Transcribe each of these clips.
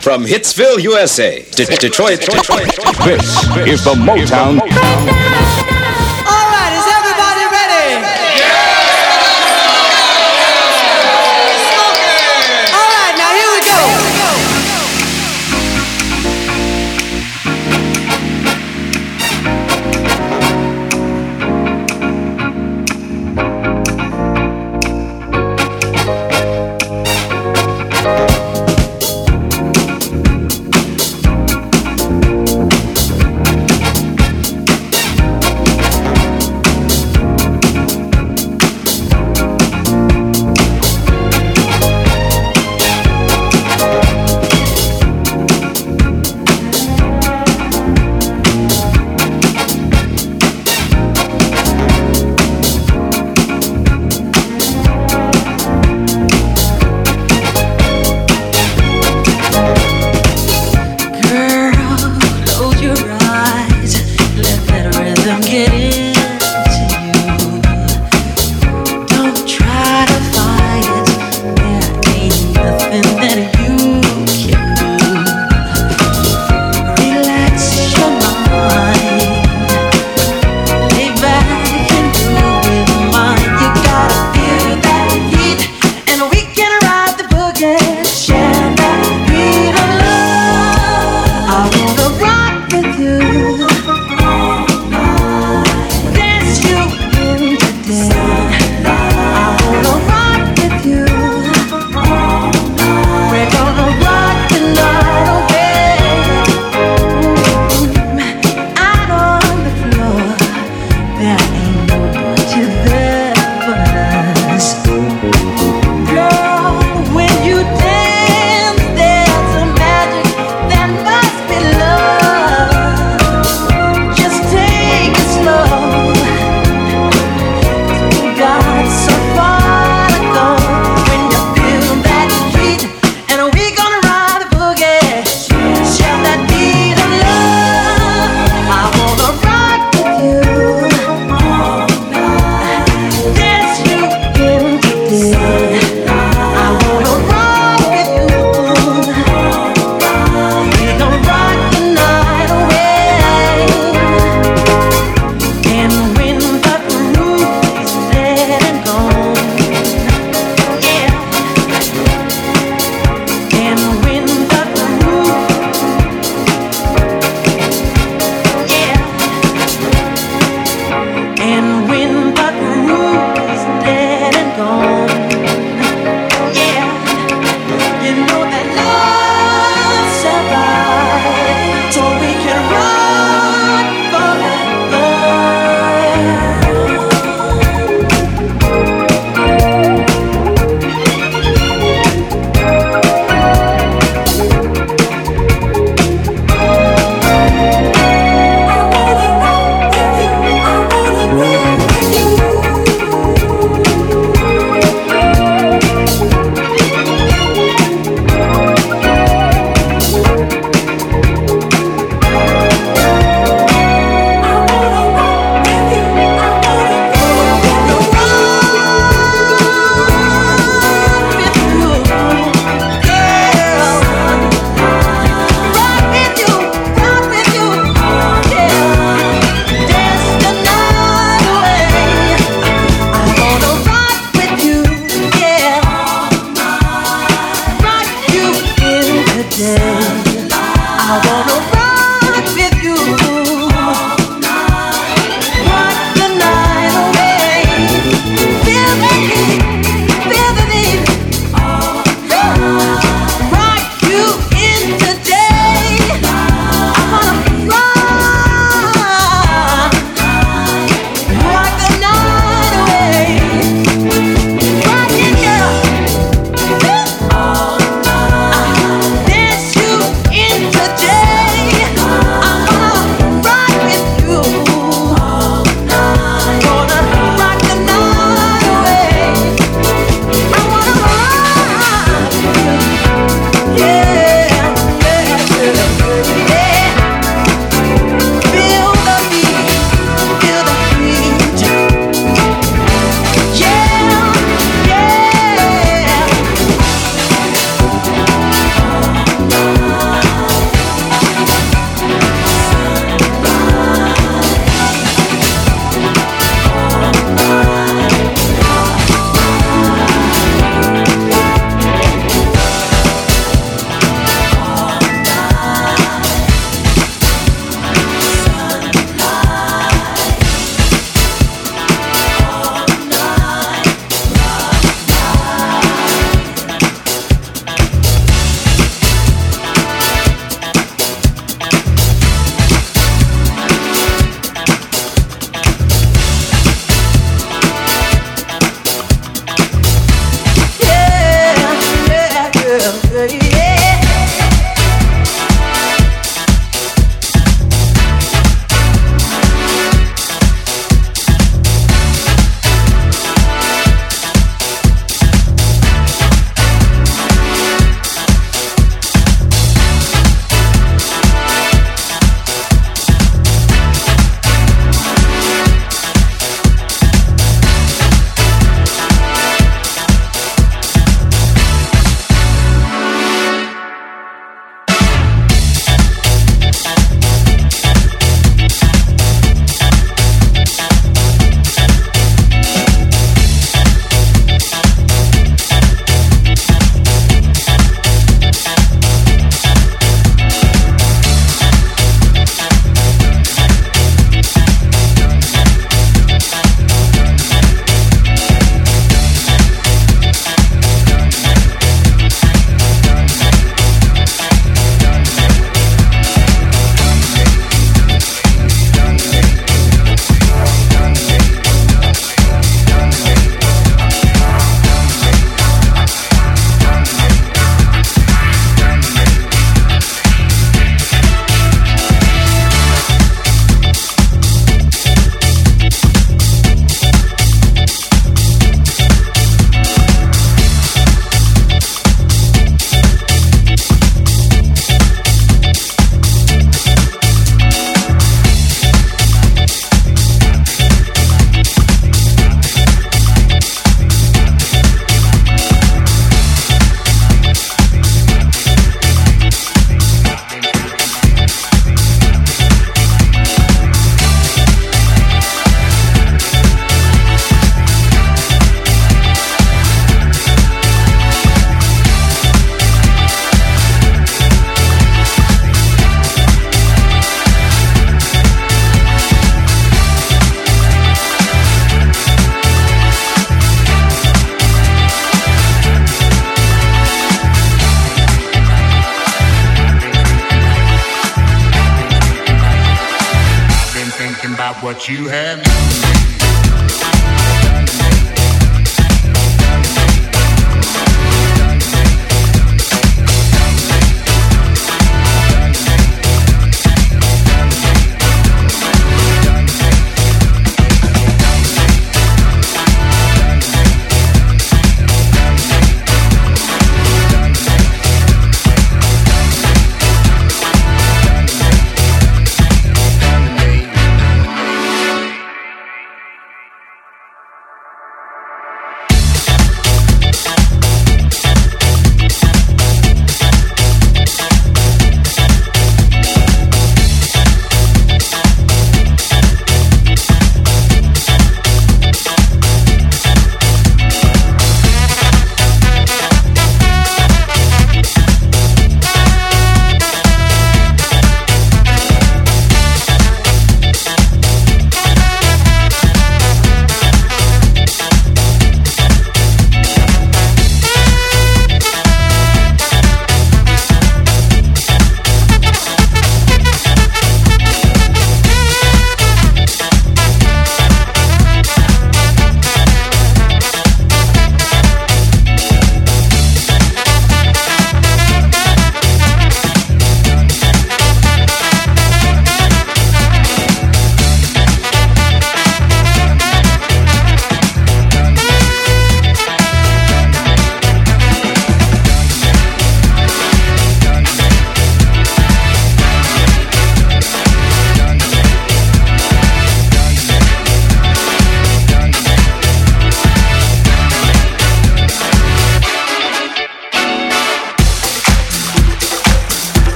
From Hitsville, USA to Detroit, Detroit, Detroit. This is the Motown. All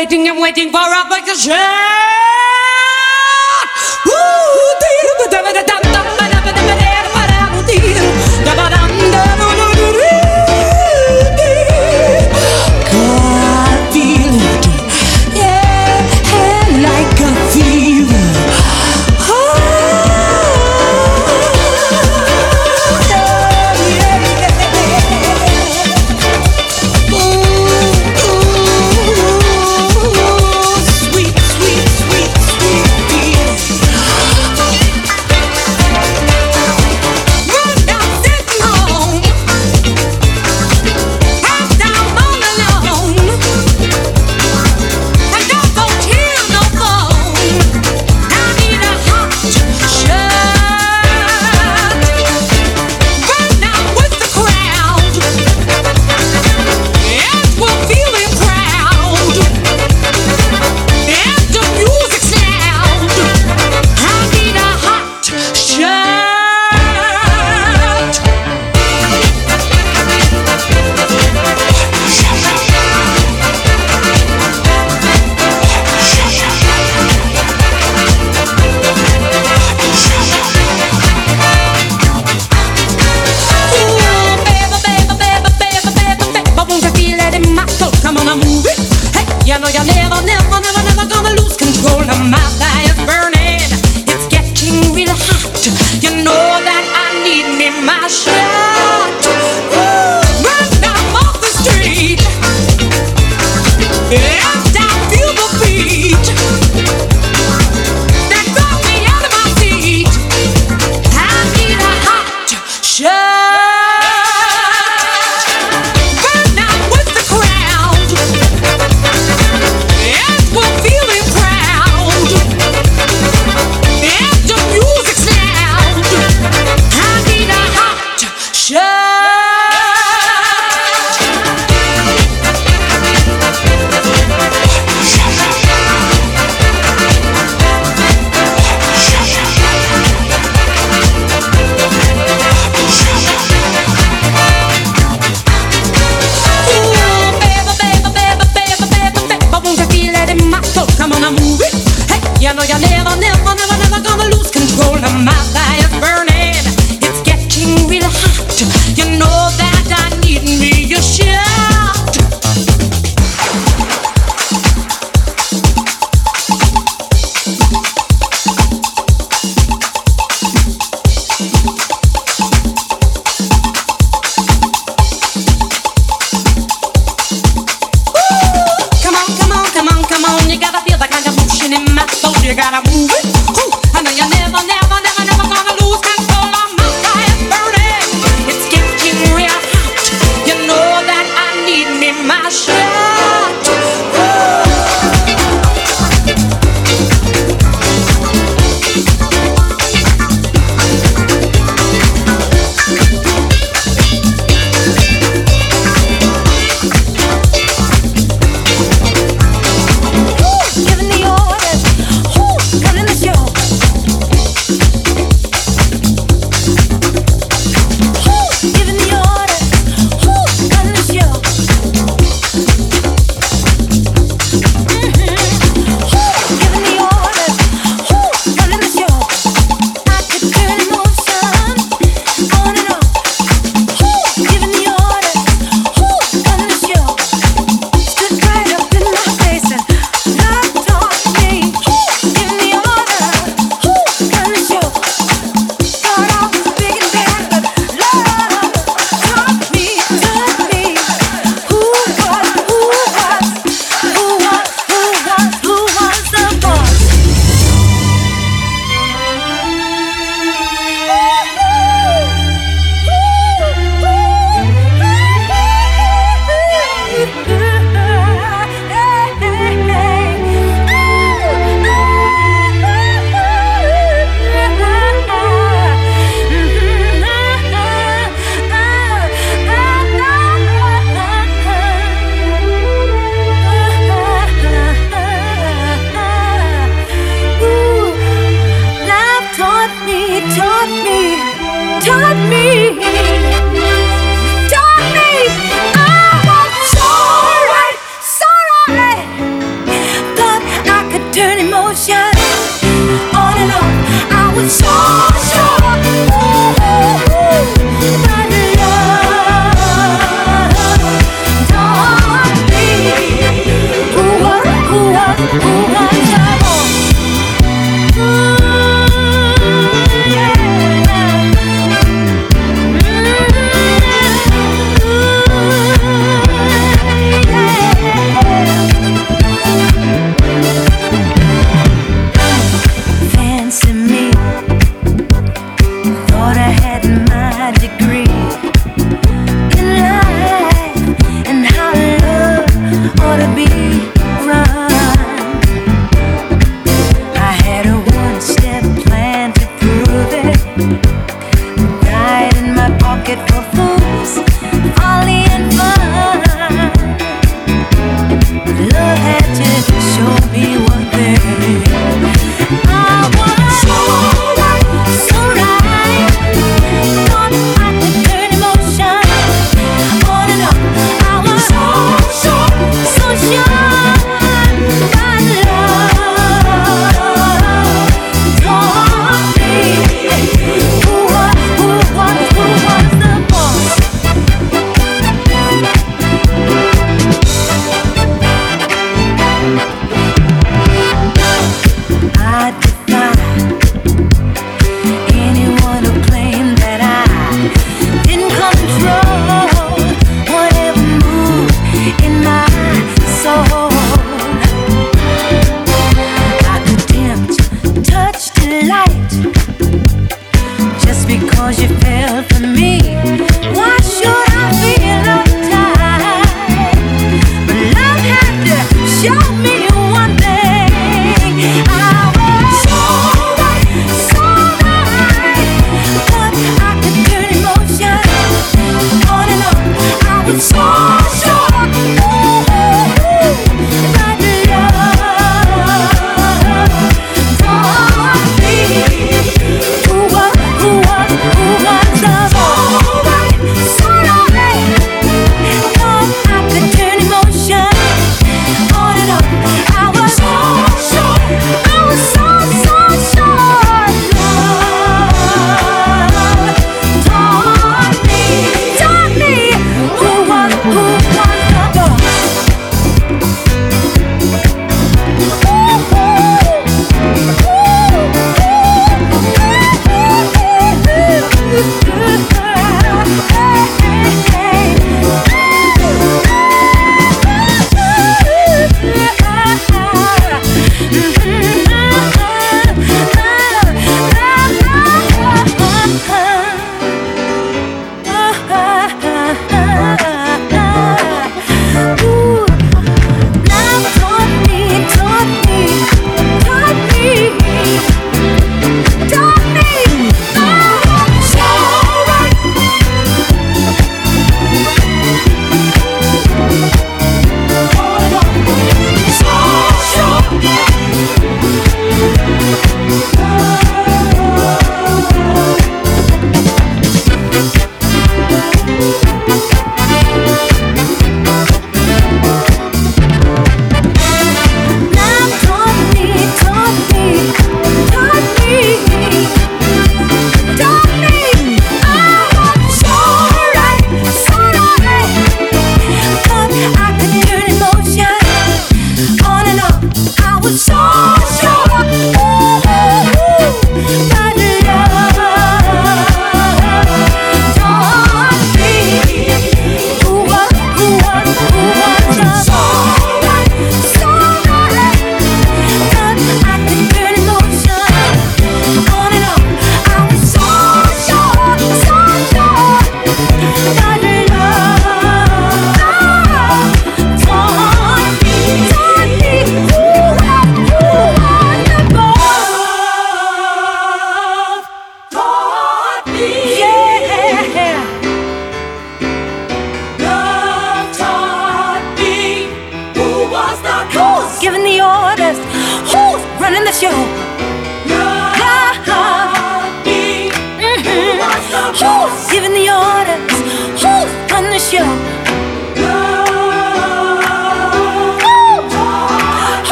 waiting, I'm waiting for I wanna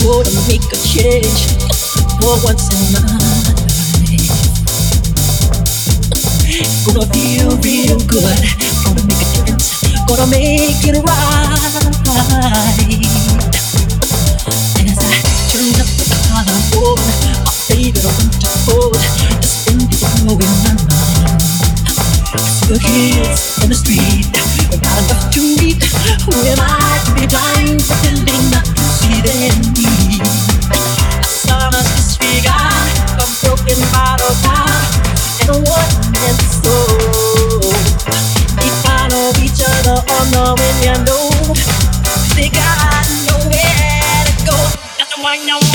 swore to make a change for once in my life. Gonna feel real good. Gonna make a difference. Gonna make it right. As I turn up the collar, oh, my favorite winter coat, this thing is blowing my mind the kids in the street. We're not enough to eat. Who am I to be blind, pretending not to see their need? I broken and each other on the know. Nowhere to go.